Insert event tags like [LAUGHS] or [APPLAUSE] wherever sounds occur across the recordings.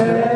る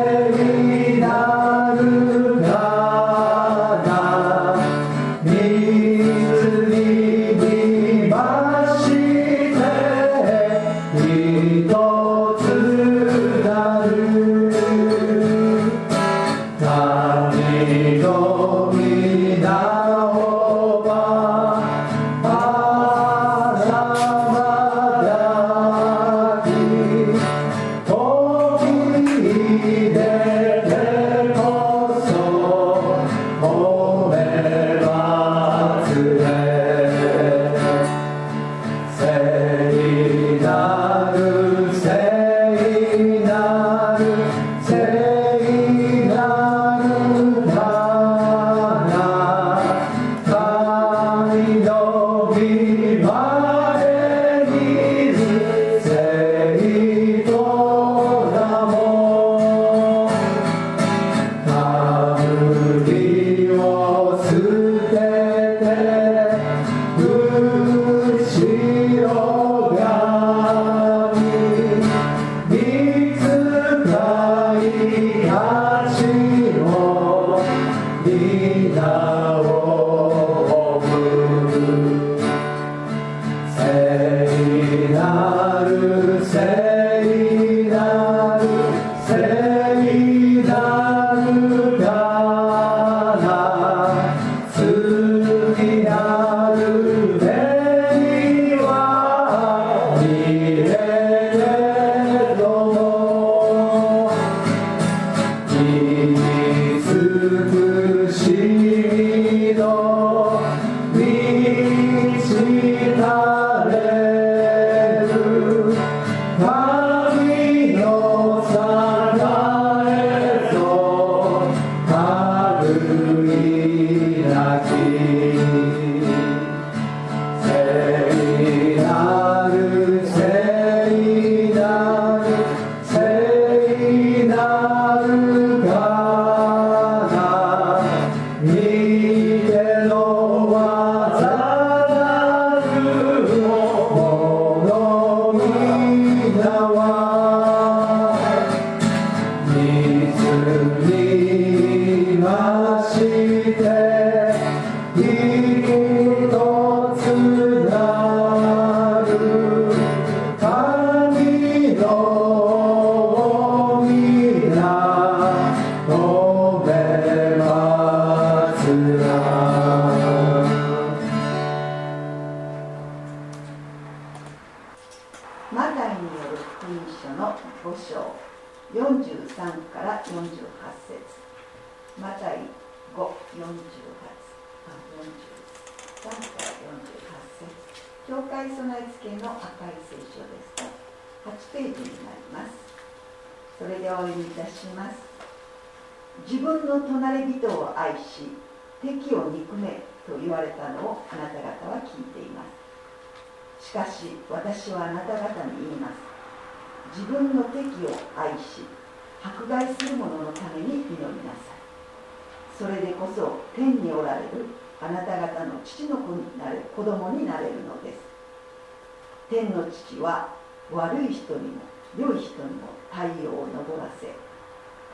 天の父は悪い人にも良い人にも太陽を昇らせ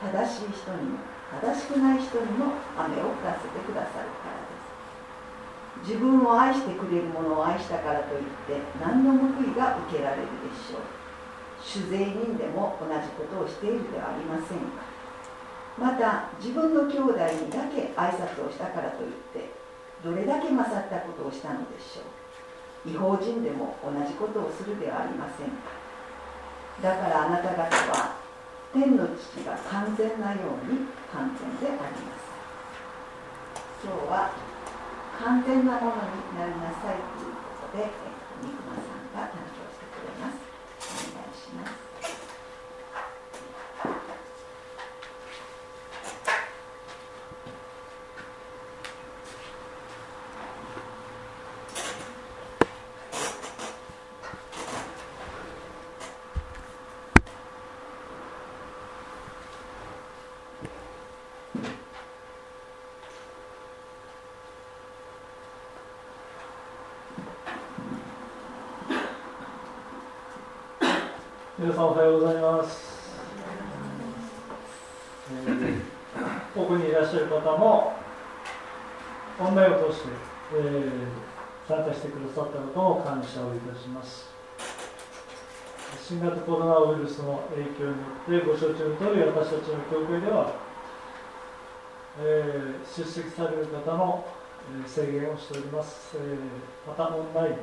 正しい人にも正しくない人にも雨を降らせてくださるからです。自分を愛してくれる者を愛したからといって何の報いが受けられるでしょう。酒税人でも同じことをしているではありませんか。また自分の兄弟にだけ挨拶をしたからといってどれだけ勝ったことをしたのでしょう。違法人でも同じことをするではありません。かだからあなた方は天の父が完全なように完全であります。今日は完全なものになりなさいということで見ますんが担当してくれますお願いします皆さんおはようございます、えー、奥にいらっしゃる方もオンラインを通して、えー、参加してくださったことを感謝をいたします新型コロナウイルスの影響によってご承知の通り私たちの教会では、えー、出席される方のえ制限をしております、えーまたオンライン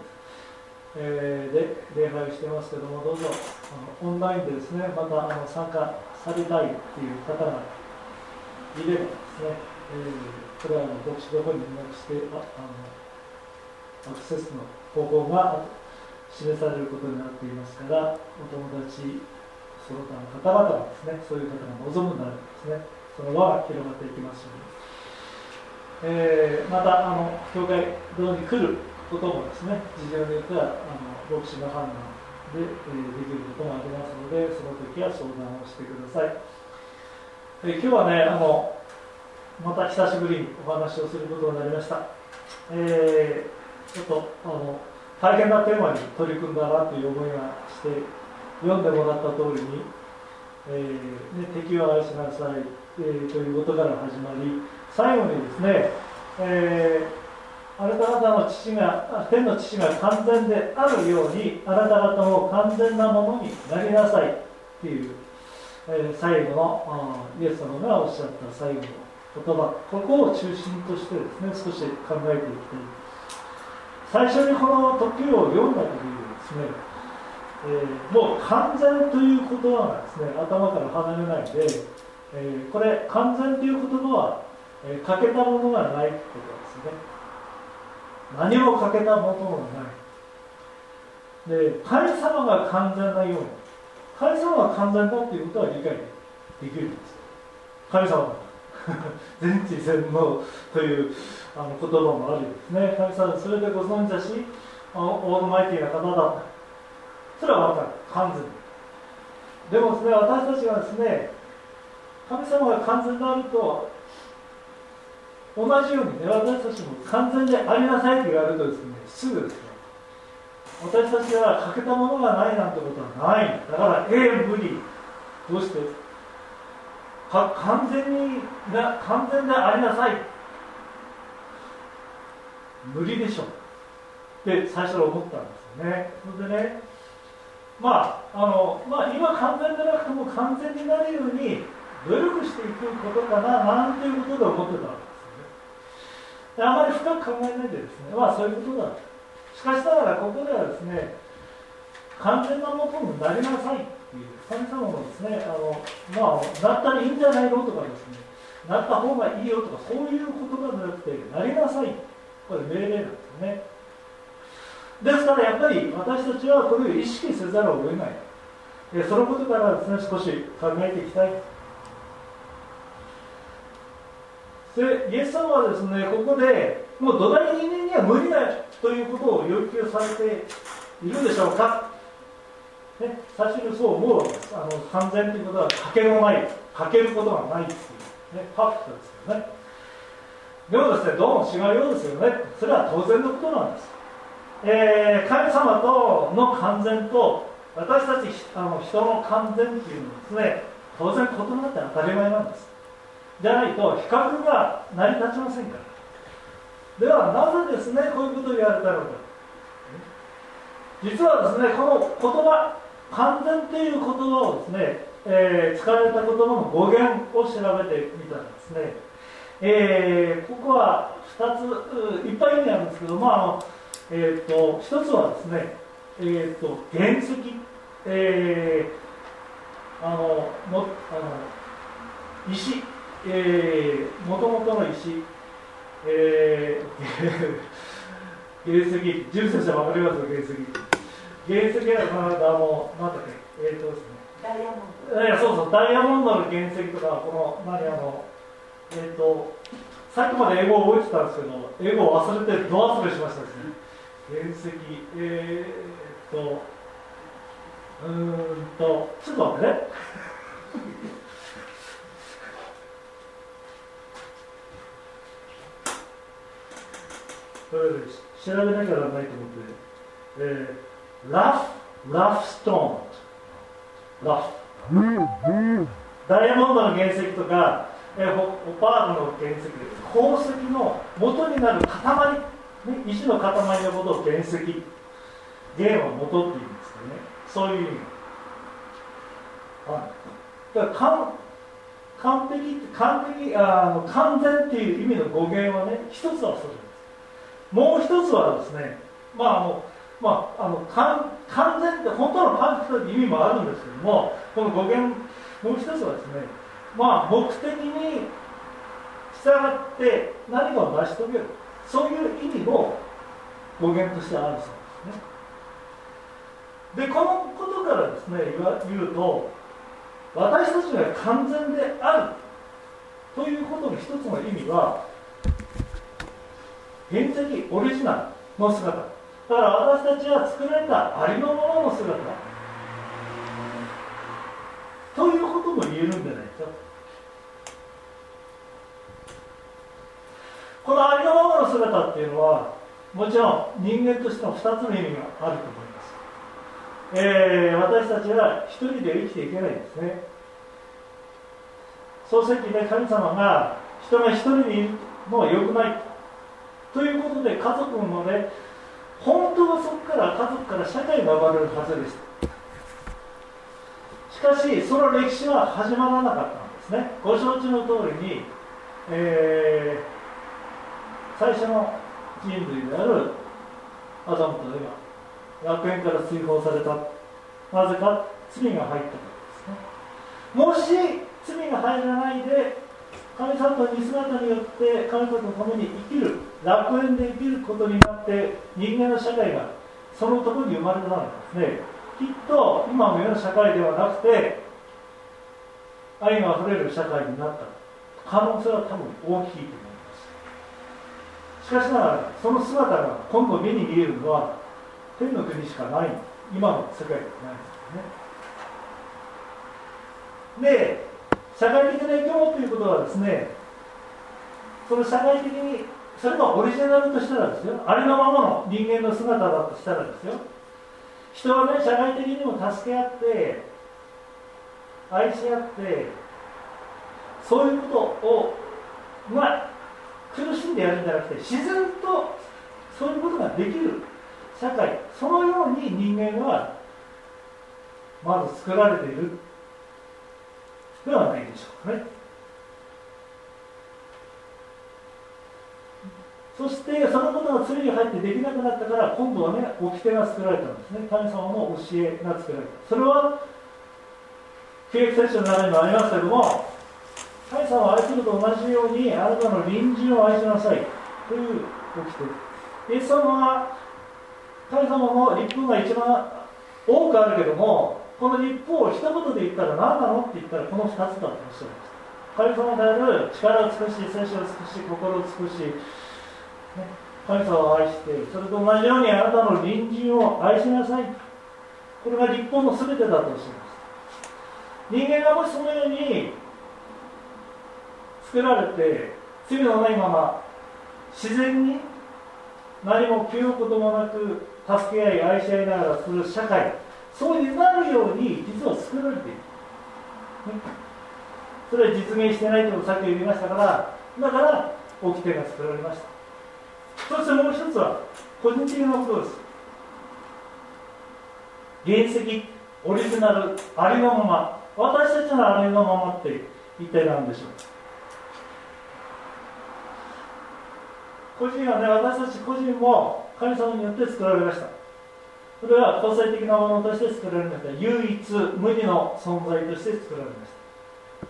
えで礼拝をしてますけどもどうぞあのオンラインでですねまたあの参加されたいっていう方がいればですね、えーこれはあの牧師どこに連絡してああのアクセスの方法が示されることになっていますからお友達その他の方々がですねそういう方が望むならですね。その輪が広がっていきますように、えーまたあの教会堂に来ることもですね事情によってはあの牧師の判断で、えーできることもありますのでその時は相談をしてください、えー今日はねあのまた久しぶりにお話をすることになりました、えーちょっとあの大変なテーマに取り組んだなという思いがして読んでもらった通りに、えーね、敵を愛しなさい、えーということから始まり最後にですね、えーあなた方の父が天の父が完全であるようにあなた方も完全なものになりなさいっていう、えー最後のイエス様がおっしゃった最後の言葉。ここを中心としてですね少し考えていきたい。最初にこの時を読んだ時にですね、えーもう完全という言葉がですね頭から離れないで、えーこれ完全という言葉は、えー欠けたものがないってことですね。何も欠けたものがない。で神様が完全なように神様が完全だっていうことは理解できるんです。神様。が [LAUGHS] 全知全能というあの言葉もあるようですね。神様それでご存知だしオールマイティな方だそれは分かる。完全でもですね私たちはですね神様が完全であると同じようにね私たちも完全でありなさいと言われるとですねすぐですね私たちは欠けたものがないなんてことはない。だからええ無理。どうして？か完全にな完全でありなさい。無理でしょ。って最初は思ったんですよね。それでねまああのまあ今完全でなくても完全になるように努力していくことかななんていうことで思ってたわけですよね。あまり深く考えないでですねまあそういうことだ。としかしながらここではですね完全なものになりなさいっていう神様のですねあのまあなったらいいんじゃないのとかですねなった方がいいよとかそういう言葉じゃなくてなりなさい。これ命令なんですね。ですからやっぱり私たちはこれを意識せざるを得ない。でそのことからですね少し考えていきたい。でイエス様はですねここでもう土台人間には無理だということを要求されているでしょうか、ね、最初にそう思うあの完全ということはかけのない。かけることがないっていう、ね、パーフェクトですけどね。でもですねどうも違うようですよね。それは当然のことなんです、えー、神様との完全と私たちあの人の完全っていうのはですね当然異なって当たり前なんです。じゃないと比較が成り立ちませんから。ではなぜですねこういうことを言われたのか。実はですねこの言葉完全という言葉をですね、えー、使われた言葉の語源を調べてみたらですね、えー、ここは2ついっぱい意味あるんですけど、まああのえーと、1つはですね、えーと、原石、えー、あのもあの石えー、もともとの石、えー、[LAUGHS] 原石、純先生分かります？原石。原石は、まあ、あの、なんだっけ、えっ、ー、とですね。ダイヤモンド。いや、そうそう、ダイヤモンドの原石とか、この、何、あの、えっ、ー、と、さっきまで英語を覚えてたんですけど、英語を忘れて、ど忘れしましたですね。原石、えー、っと、うんと、ちょっと待ってね。調べなきゃならないと思って、えー、ラフ、ラフストーン、ラフ。ダイヤモンドの原石とか、えー、ホパールの原石、鉱石の元になる塊、ね、石の塊のことを原石、原は元っていうんですかね、そういう意味。はい、だから完璧完璧あの完全っていう意味の語源はね、一つはそれです。もう一つはですね、まああのまあ、あの完完全って本当のパーフェクトって意味もあるんですけどもこの語源もう一つはですね、まあ、目的に従って何かを成し遂げるそういう意味も語源としてあるそうですね。でこのことからですね言うと私たちが完全であるということの一つの意味は原石オリジナルの姿。だから私たちは作られたありのままの姿。ということも言えるんじゃないですか。このありのままの姿っていうのはもちろん人間としての2つの意味があると思います、えー、私たちは一人で生きていけないんですね。漱石で神様が人が一人にいるのは良くないと。いうことで家族もね本当はそこから家族から社会が生まれるはずでしたしかしその歴史は始まらなかったんですね。ご承知の通りに、えー、最初の人類であるアダムとエヴァ。楽園から追放された。なぜか罪が入ったからですね。もし罪が入らないで神様の似姿によって神様のために生きる楽園で生きることになって人間の社会がそのところに生まれたのですね。きっと今のような社会ではなくて愛があふれる社会になった。可能性は多分大きいと思います。しかしながらその姿が今度目に見えるのは天の国しかない。今の世界ではないですよね。で社会的な生き物ということはですねその社会的にそれがオリジナルとしたらですよ。ありのままの人間の姿だとしたらですよ。人はね社会的にも助け合って愛し合ってそういうことをまあ苦しんでやるんじゃなくて自然とそういうことができる社会そのように人間はまず作られているではないでしょうかね。そしてそのことが罪に入ってできなくなったから今度はね掟が作られたんですね神様の教えが作られたそれは旧約聖書の中にもありますけども神様を愛すると同じようにあなたの隣人を愛しなさい。という掟イエス様は神様の立法が一番多くあるけどもこの立法を一言で言ったら何なのって言ったらこの2つだとおっしゃいました。神様である力を尽くし聖書を尽くし心を尽くし、神様を愛してそれと同じようにあなたの隣人を愛しなさい。これが立法の全てだとおっしゃいます人間がもしそのように作られて罪のないまま自然に何も気負うこともなく助け合い愛し合いながらする社会そうになるように実は作られている、ね、それは実現してないとさっき言いましたからだから掟が作られました。そしてもう一つは個人的なことです。原石オリジナルありのまま私たちのありのままって一体何でしょう？個人はね私たち個人も神様によって作られました。それは個性的なものとして作られました。唯一無二の存在として作られました。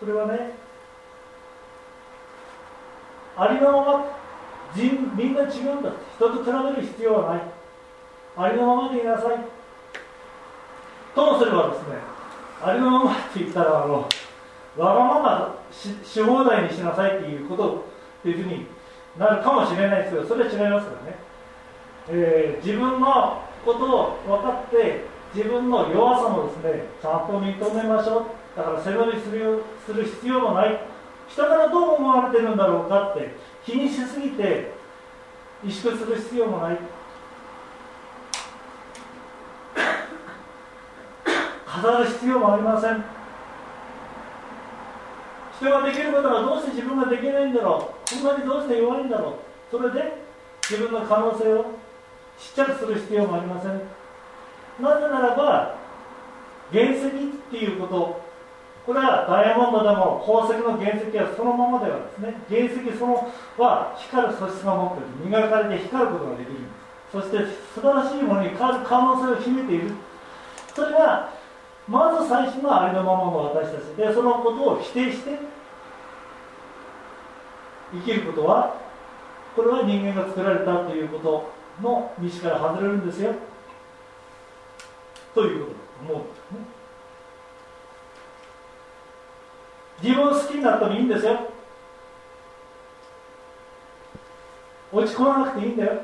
それはねありのまま人みんな違うんだ人と比べる必要はない。ありのままでいなさい。ともすればですねありのままって言ったらあのわがまましし放題にしなさいっていうことっていうふうになるかもしれないですけどそれは違いますからね、えー、自分のことを分かって自分の弱さもですねちゃんと認めましょう。だから背伸びするする必要もない。人からどう思われてるんだろうかって気にしすぎて萎縮する必要もない。[COUGHS] 飾る必要もありません。人ができることがどうして自分ができないんだろう？こんなにどうして弱いんだろう？それで自分の可能性をちっちゃくする必要もありません。なぜならば原石っていうことこれはダイヤモンドでも宝石の原石はそのままではですね。原石そのは光る素質が持っている。磨かれて光ることができるそして素晴らしいものに変わる可能性を秘めている。それがまず最初のありのままの私たちでそのことを否定して生きることはこれは人間が作られたということの道から外れるんですよ。ということだと思うんですね。自分を好きになってもいいんですよ。落ち込まなくていいんだよ。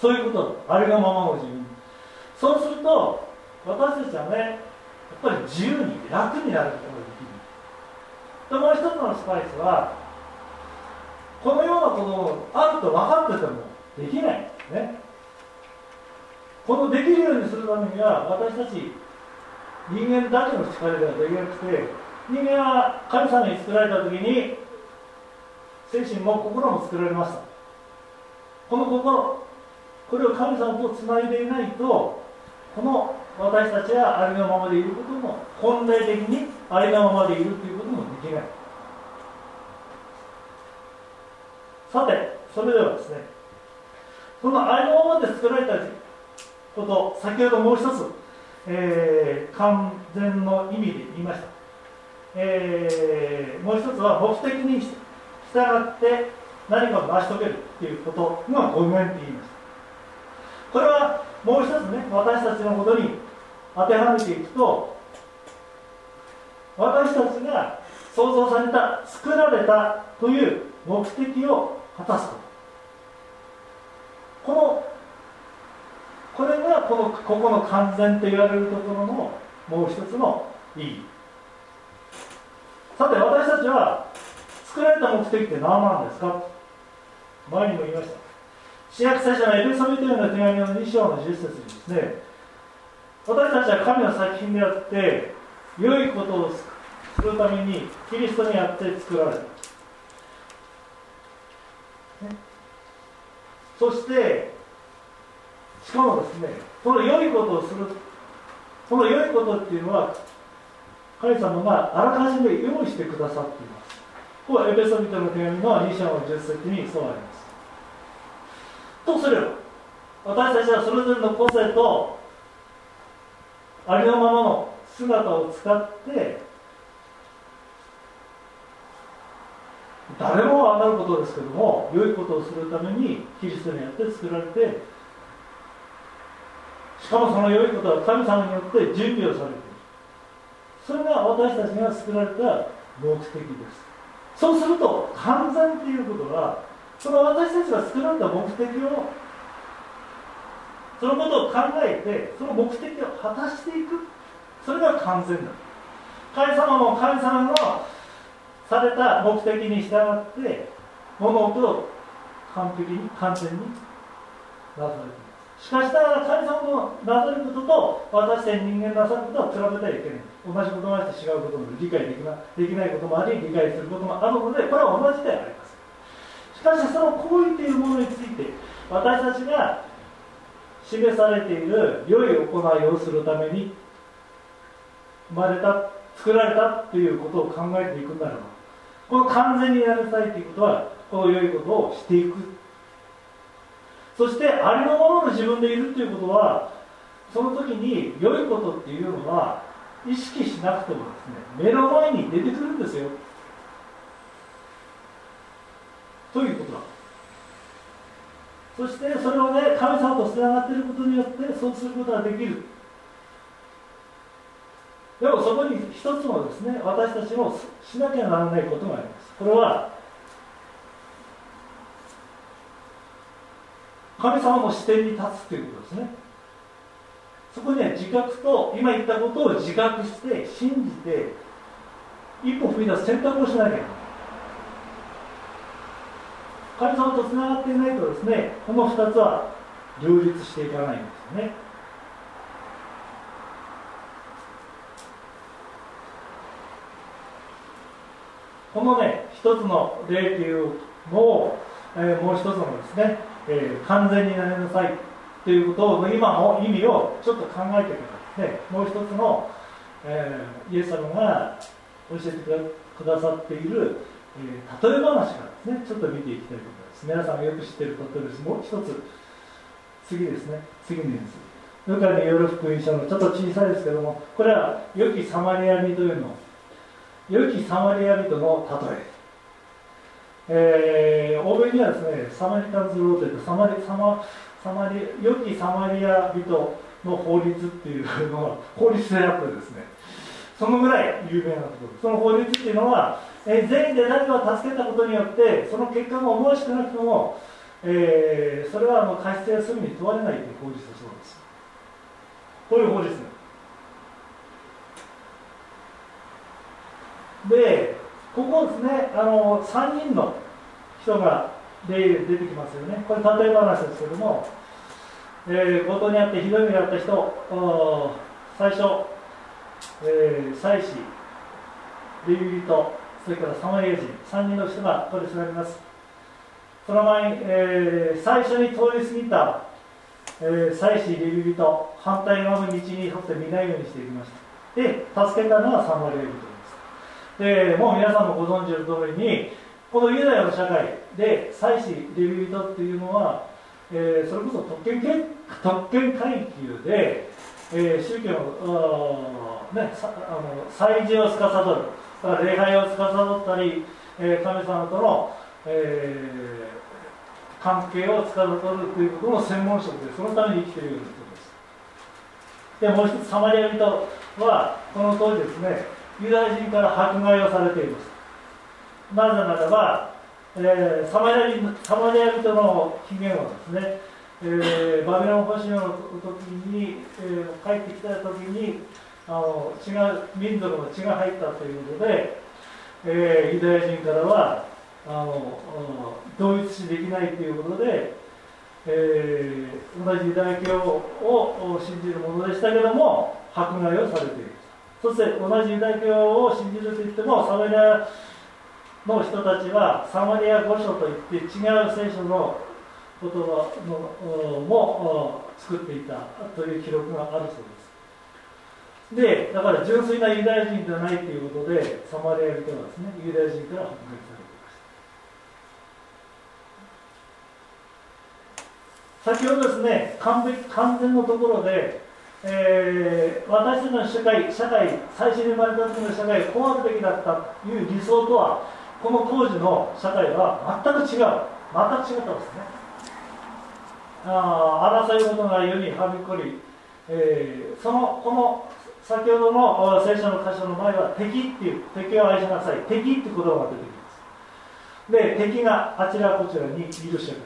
そういうことあれがままの自分。そうすると私たちはねやっぱり自由に楽になることができる。でもう一つのスパイスはこのようなことをあると分かっててもできない。んですね。このできるようにするためには私たち人間だけの力ではできなくて人間は神様に作られた時に精神も心も作られました。この心これを神様とつないでいないとこの私たちはありのままでいることも本来的にありのままでいるということもできない。さてそれではですねそのありのままで作られたこと先ほどもう一つ、えー、完全の意味で言いました。えー、もう一つは目的に従って何かを成し遂げるっていうことがごめんって言いました。これはもう一つね私たちのことに当てはめていくと私たちが創造された作られたという目的を果たすこと。このこれがこのここの完全と言われるところのもう一つの意義。さて私たちは作られた目的って何なんですか？前にも言いました。新約聖書のエペソビトへの手紙の2章の10節にですね私たちは神の作品であって良いことをするためにキリストにあって作られた、ね、そしてしかもですねこの良いことをするこの良いことっていうのは神様があらかじめ用意してくださっています。ここはエペソビトの手紙の2章の10節にそうあります。とすれば私たちはそれぞれの個性とありのままの姿を使って誰も分かることですけども良いことをするためにキリストによって作られてしかもその良いことは神様によって準備をされている。それが私たちが作られた目的です。そうすると完全ということはその私たちが作られた目的をそのことを考えてその目的を果たしていく。それが完全だ。神様も神様のされた目的に従って物事を完璧に完全になされています。しかしながら神様のなさることと私たち人間なさることは比べてはいけない。同じことがあって違うことも理解できなできないこともあり理解することもあるのでこれは同じであります。しかしその行為というものについて私たちが示されている良い行いをするために生まれた作られたということを考えていくならばこの完全になりたいということはこの良いことをしていく。そしてありのままの自分でいるということはその時に良いことっていうのは意識しなくてもですね目の前に出てくるんですよ。ということ。そしてそれをね神様とつながっていることによってそうすることができる。でもそこに一つのですね私たちもしなきゃならないことがあります。これは神様の視点に立つということですね。そこには自覚と今言ったことを自覚して信じて一歩踏み出す選択をしなきゃいけない。神様とつながっていないとですねこの2つは両立していかないんですよね。このね一つの例というのを、えー、もう一つのですね、えー、完全になりなさいということの今の意味をちょっと考えてください、ね、もう一つの、えー、イエス様が教えてくださっている、え例え話からですねちょっと見ていきたいと思います。皆さんがよく知っている例えです。もう一つ次ですね。次のやつ。ルカによる福音書のちょっと小さいですけどもこれは良きサマリア人というの。良きサマリア人の例え。えー、欧米にはですねサマリタンズローというサマリサマサマリ良きサマリア人の法律っていうのは法律であってですね。そのぐらい有名なところその法律っていうのは、えー、全員で誰かを助けたことによってその結果が思わしくなくても、えー、それはあの過失や罪に問われないという法律だそうです。こういう法律ですでここですねあの3人の人が例で出てきますよね。これ例え話ですけども、えー、強盗にあってひどい目があった人最初、えー、祭司レビ人それからサマリア人3人の人が取り調べます。その前に、えー、最初に通り過ぎた、えー、祭司レビ人反対側の道に沿って見ないようにしていきました。で助けたのはサマリア人でもう皆さんもご存知の通りにこのユダヤの社会で祭司レビ人っていうのは、えー、それこそ特権特権階級で、えー、宗教の,、ね、さあの祭事を司る礼拝を司ったり、え、神様との、えー、関係を司るということの専門職でそのために生きているような人です。でもう一つサマリア人はこの当時ですねユダヤ人から迫害をされています。なぜならば、えー、サマリア人サマリア人の起源はですね、えー、バビロン保守の時に、え、帰ってきた時にあの血が民族の血が入ったということで、えー、ユダヤ人からはあの同一視できないということで、えー、同じユダヤ教を信じるものでしたけども迫害をされている。そして同じユダヤ教を信じるといってもサマリアの人たちはサマリア御書といって違う聖書の言葉のも作っていたという記録があるそうです。でだから純粋なユダヤ人ではないということでサマリア人はですねユダヤ人から迫害されていました。先ほどですね完璧完全のところで、えー、私たちの社会社会最初に生まれた時の社会こうあるべきだったという理想とはこの当時の社会は全く違う。全く違ったんですね。あ争い事が世にはびこり、えー、そのこの先ほどの聖書の箇所の前は敵っていう敵を愛しなさい。敵って言葉が出てきます。で敵があちらこちらにいる社会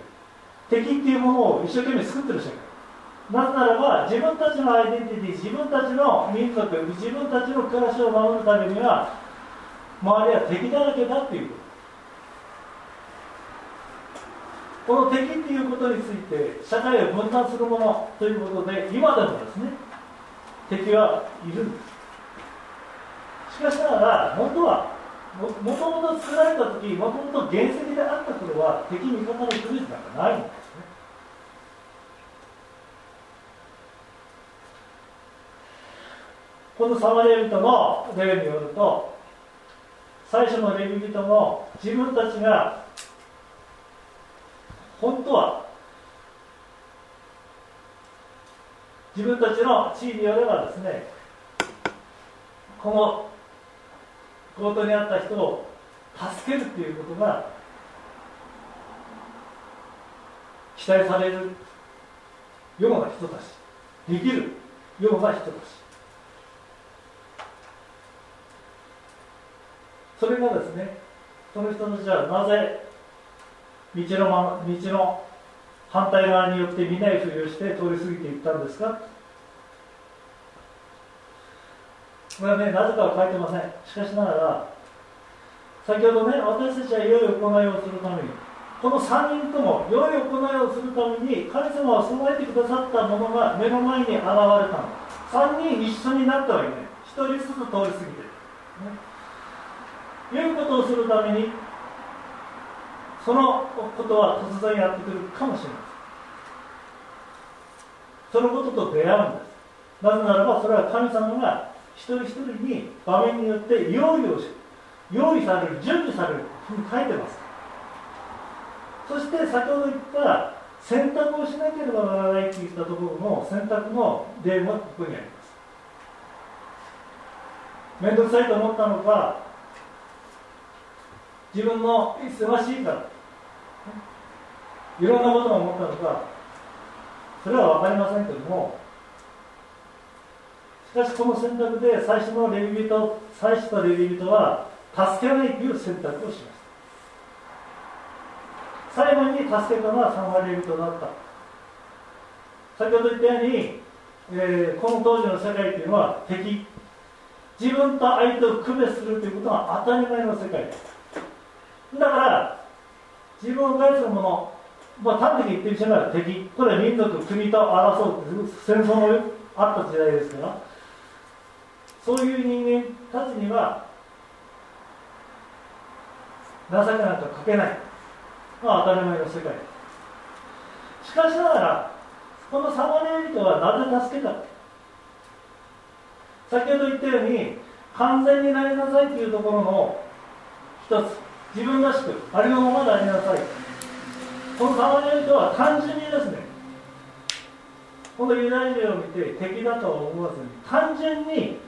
敵っていうものを一生懸命作ってる社会なぜならば自分たちのアイデンティティ自分たちの民族自分たちの暮らしを守るためには周りは敵だらけだっていう。この敵っていうことについて社会を分断するものということで今でもですね敵はいるんです。しかしながら本当はもともと作られた時もともと原石であった頃は敵味方の区別なんかないんですね。このサマリア人の例によると最初のレビ人も自分たちが本当は自分たちの地位によればですねこの強盗にあった人を助けるということが期待されるような人たちできるような人たち。それがですねその人たちはなぜ道のま道の反対側によって見ないふりをして通り過ぎていったんですか？これはねなぜかは書いてません。しかしながら先ほどね私たちは良い行いをするためにこの3人とも良い行いをするために神様は備えてくださったものが目の前に現れたの。3人一緒になったわけね。1人ずつ通り過ぎて。ね、良いことをするためにそのことは突然やってくるかもしれません。そのことと出会うんです。なぜならばそれは神様が一人一人に場面によって用意をし用意される準備されるというふうに書いてます。そして先ほど言った選択をしなければならないといったところの選択の例もここにあります。面倒くさいと思ったのか自分の忙しいから。いろんなことを思ったのか。それは分かりませんけども。しかしこの選択で最初のレビ人最初のレビ人は助けないという選択をしました。最後に助けたのはサンマリエ人だった。先ほど言ったように、えー、この当時の世界というのは敵。自分と相手を区別するということが当たり前の世界。ですだから自分を害するもの、まあ、端的に言ってしまえば敵。これは民族国と争う戦争のあった時代ですからそういう人間たちには情けなんかかけない、まあ、当たり前の世界。しかしながらこのサマリア人はなぜ助けた先ほど言ったように完全になりなさいというところの一つ。自分らしくありのままでありなさい。このサマリア人は単純にですねこのユダヤ人を見て敵だとは思わずに単純に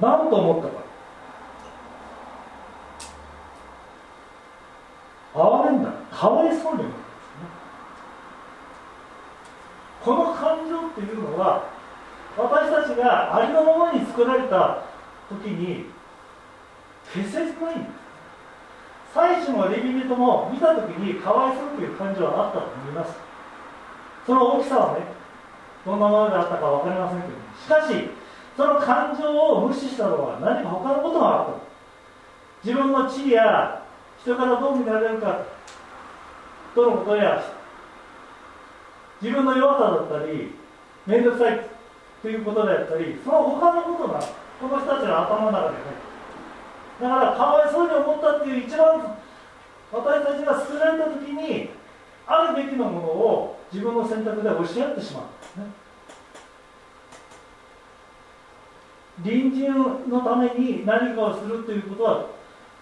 何と思ったか哀れんだかわいそうに思ったんですね。この感情っていうのは私たちがありのままに作られた時に消せないんです最初のレビ人も見た時にかわいそうという感情はあったと思います。その大きさはねどんなものであったか分かりませんけどしかしその感情を無視したのは何か他のことがあった自分の地位や人からどう見られるかとのことや自分の弱さだったり面倒くさいということであったりその他のことがこの人たちの頭の中で入ってだからかわいそうに思ったっていう一番私たちが救られた時にあるべきのものを自分の選択で押し合ってしまうね。隣人のために何かをするということは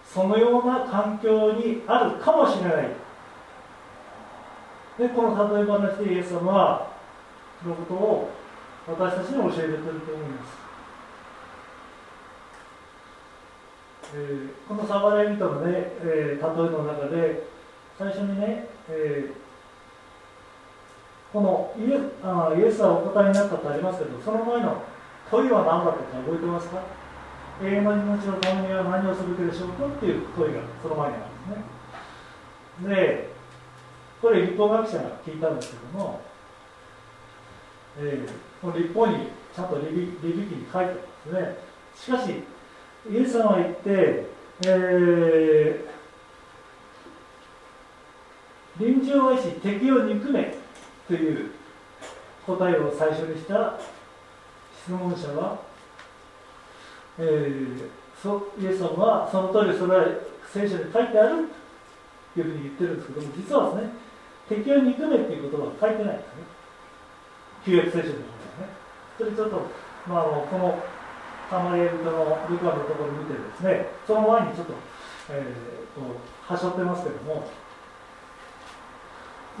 そのような環境にあるかもしれない。でこの例え話でイエス様はそのことを私たちに教えてくれると思います、えー、このサマリア人のね、えー、例えの中で最初にね、えーこのイエあイエスはお答えになったとありますけど、その前の問いは何だったか覚えてますか？永遠の命のためには何をすべきでしょうかっていう問いがその前にあるんですね。で、これ立法学者が聞いたんですけども、えー、この立法にちゃんとリビリビ記に書いてあるんですね。しかし、イエス様は言って、えー、臨時を愛し敵を憎めという答えを最初にした質問者は、えー、そイエス様はその通りそれは聖書に書いてあるというふうに言ってるんですけども実はですね敵を憎めっていう言葉は書いてないんですね。旧約聖書の方にはね。それちょっと、まあ、このサマリエ人のルカのところを見てですねその前にちょっと、えー、こうはしょってますけども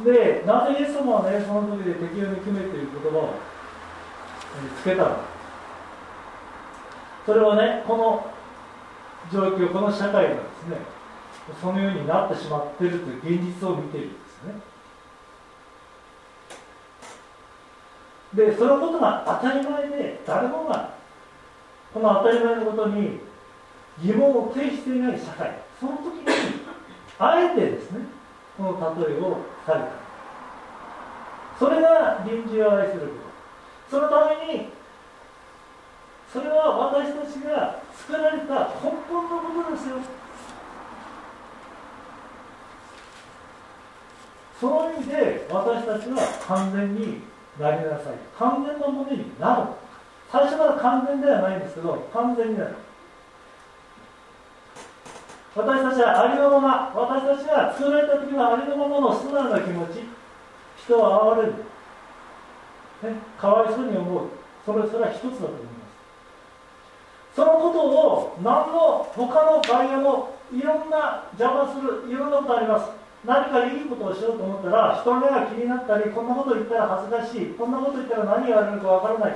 で、なぜイエス様はね、その時で敵を憎めという言葉を、えつけたのか。それはね、この状況、この社会がですね、そのようになってしまっているという現実を見ているんですね。で、そのことが当たり前で、誰もが、この当たり前のことに疑問を呈していない社会、その時に、あえてですね、この例えをされた。それが臨時を愛すること。そのためにそれは私たちが作られた根本のことですよ。その意味で私たちは完全になりなさい。完全なものになる最初から完全ではないんですけど完全になる。私たちはありのまま私たちが作られた時のありのままの素直な気持ち人を哀れる、ね、かわいそうに思う。それそれは一つだと思います。そのことを何の他の外野のいろんな邪魔するいろんなことあります。何かいいことをしようと思ったら人の目が気になったりこんなこと言ったら恥ずかしい。こんなこと言ったら何言われるかわからない。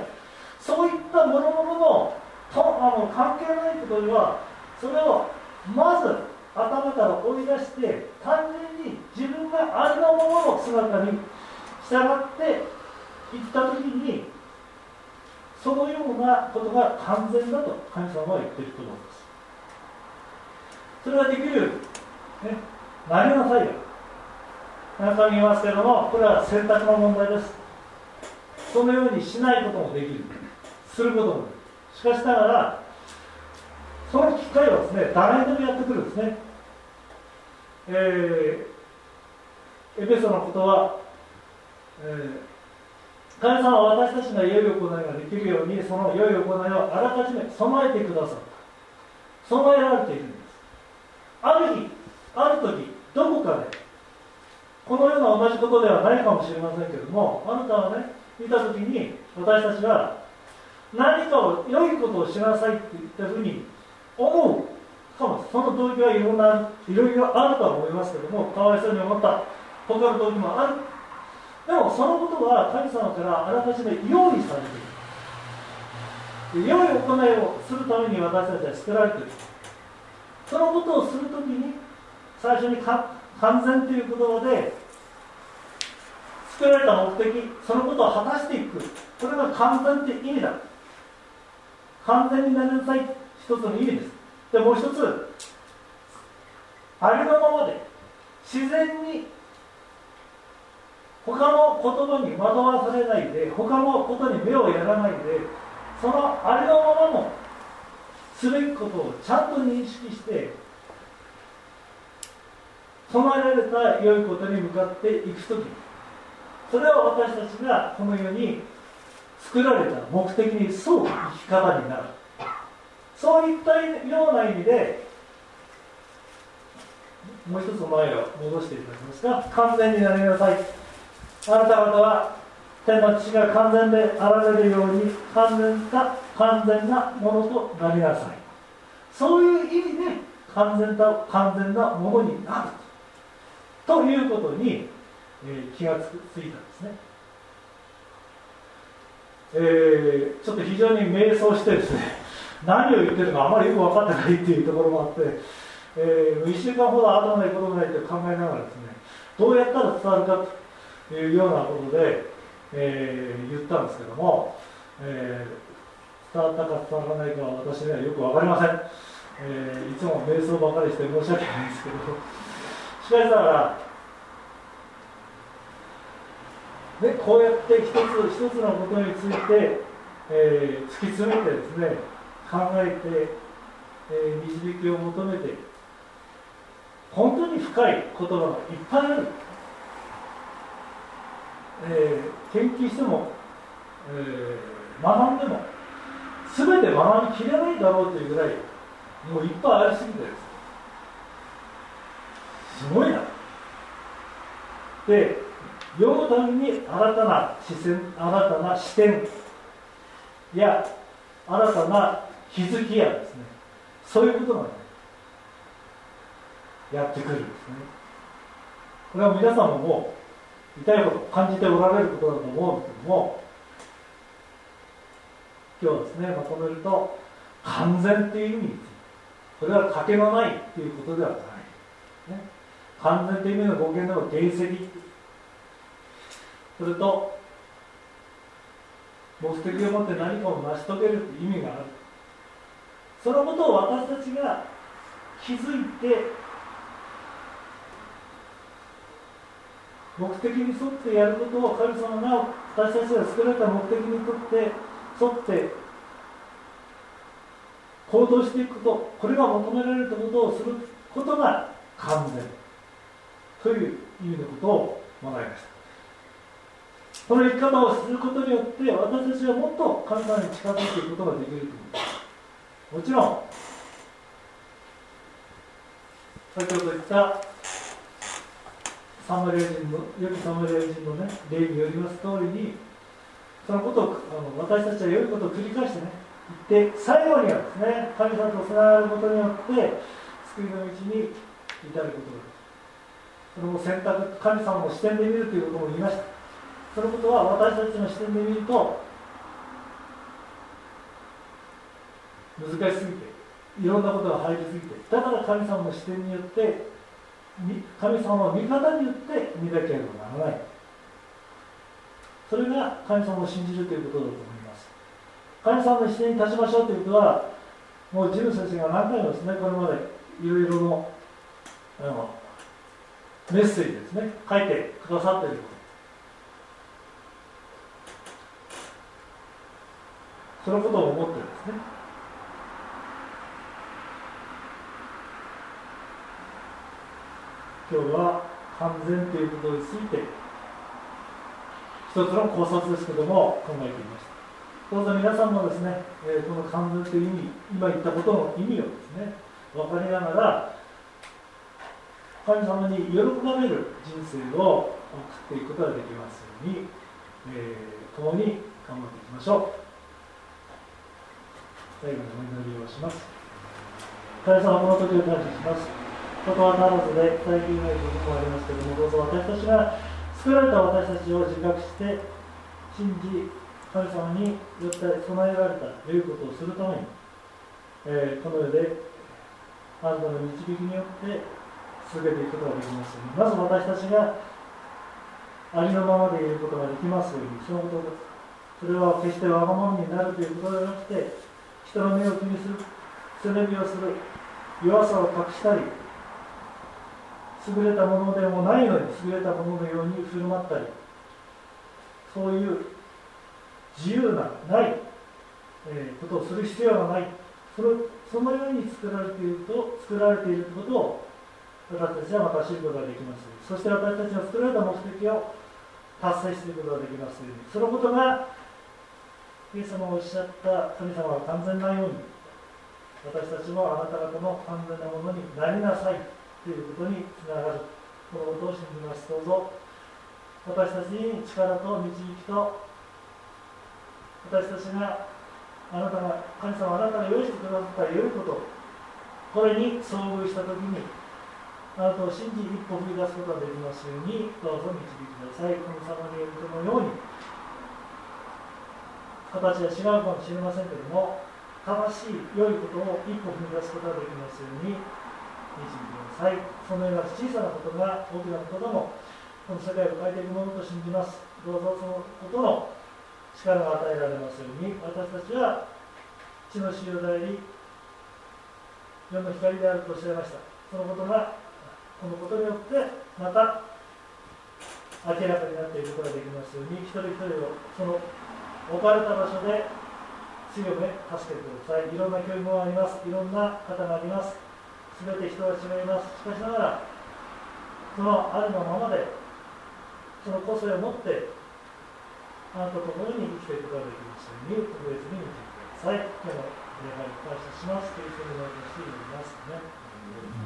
そういったものもののとあの関係ないことにはそれをまず頭から追い出して単純に自分がありのままの姿に従っていった時にそのようなことが完全だと神様は言っていると思います。それができる、ね、なりなさいよ。何回も言いますけれどもこれは選択の問題です。そのようにしないこともできる。すすることもしかしながらその機会はですね誰でもやってくるんですね、えー、エペソのことは、えー、神様は私たちが良い行いができるようにその良い行いをあらかじめ備えてくださった。備えられているんです。ある日ある時どこかでこのような同じとこではないかもしれませんけどもあなたはね見た時に私たちは何かを良いことをしなさいって言ったふうに思う。かもその動機はいろんないろいろあるとは思いますけどもかわいそうに思った。他の動機もある。でもそのことは神様からあらかじめ用意されている。良い行いをするために私たちは作られている。そのことをするときに最初に完全という言葉で作られた目的そのことを果たしていく。これが完全って意味だ。完全になりなさい。一つの意味です。でもう一つありのままで自然に他の言葉に惑わされないで他のことに目をやらないでそのありのままのすべきことをちゃんと認識して備えられた良いことに向かっていくときそれは私たちがこの世に作られた目的に沿う生き方になる。そういったような意味でもう一つ前を戻していただけますか？完全になりなさい。あなた方は天の父が完全であられるように完全か完全なものとなりなさい。そういう意味で完全な完全なものになる。ということに、え、気がつついたんですね、えー、ちょっと非常に迷走してですね [LAUGHS] 何を言ってるかあまりよく分かってないっていうところもあって、えー、1週間ほど後ないこともないと考えながらですねどうやったら伝わるかというようなことで、えー、言ったんですけども、えー、伝わったか伝わらないかは私にはよく分かりません、えー、いつも瞑想ばかりして申し訳ないんですけどしかしながらでこうやって一つ一つのことについて、えー、突き詰めてですね考えて、えー、導きを求めて本当に深い言葉がいっぱいある、えー、研究しても、えー、学んでも全て学びきれないだろうというぐらいもういっぱいありすぎてです。すごいな。で読むために新たな視線新たな視点や新たな気づきやですねそういうことが、やってくるんですねこれは皆さんもも痛いこと感じておられることだと思うんですけども今日ですねまとめると完全っていう意味これは賭けのないっていうことではない、ね、完全っていう意味の語源では原石それと目的を持って何かを成し遂げるって意味がある。そのことを私たちが気づいて目的に沿ってやることを神様が私たちが作られた目的にとって沿って行動していくことこれが求められたことをすることが完全という意味のことを学びました。この生き方をすることによって私たちはもっと神様に近づくことができるという。もちろん先ほど言ったサマリア人の良きサマリア人のね例によります通りにそのことをあの私たちは良いことを繰り返してね言って最後にはですね神様とつながることによって救いの道に至ることができる。それも選択神様の視点で見るということも言いました。そのことは私たちの視点で見ると難しすぎていろんなことが入りすぎてだから神様の視点によって神様の味方によって見なければならない。それが神様を信じるということだと思います。神様の視点に立ちましょうということはもうジム先生が何回もですねこれまでいろいろのあのメッセージですね書いてくださっていること。そのことを思ってですね今日は完全ということについて一つの考察ですけども考えていましたどうぞ皆さんもですね、え、この完全という意味今言ったことの意味をですね分かりながら神様に喜ばれる人生を送っていくことができますように、えー、共に頑張っていきましょう。最後にお祈りをします。神様、この時を感謝します。ことはならずで伝えていない部分もありますけども、どうぞ私たちが作られた私たちを自覚して、信じ、神様によって備えられたということをするために、えー、この世であなたの導きによって続けていくことができますように、まず私たちがありのままでいることができますように、そのことそれは決してわがままになるということではなくて、人の目を気にする。背伸びをする弱さを隠したり優れたものでもないのに優れたもののように振る舞ったり。そういう自由なない、えー、ことをする必要がない。それそのように作られていると作られていることを私たちはまた知ることができます。そして私たちの作られた目的を達成していくことができます。そのことがイエス様がおっしゃった神様が完全なように私たちもあなた方の完全なものになりなさいということにつながる。このことを信じます。どうぞ。私たちに力と導きと私たちがあなたが神様あなたが用意してくださった良いことこれに遭遇した時にあなたを信じ一歩踏み出すことができますようにどうぞ導いてください。このサマリエ人のように形は違うかもしれませんけども正しい良いことを一歩踏み出すことができますように導いてください。そのような小さなことが大きなこともこの世界を変えていくものと信じます。どうぞそのことの力が与えられますように私たちは血の塩であり世の光であるとおっしゃいました。そのことがこのことによってまた明らかになっていくことができますように一人一人をその置かれた場所で強め助けてください。いろんな教育もあります。いろんな方があります。全て人は違います。しかしながらそのあるのままでその個性を持ってあなたと共に生きていくことができますように特別に導いてください。今日の礼拝感謝します。というふうにお願いしていますね。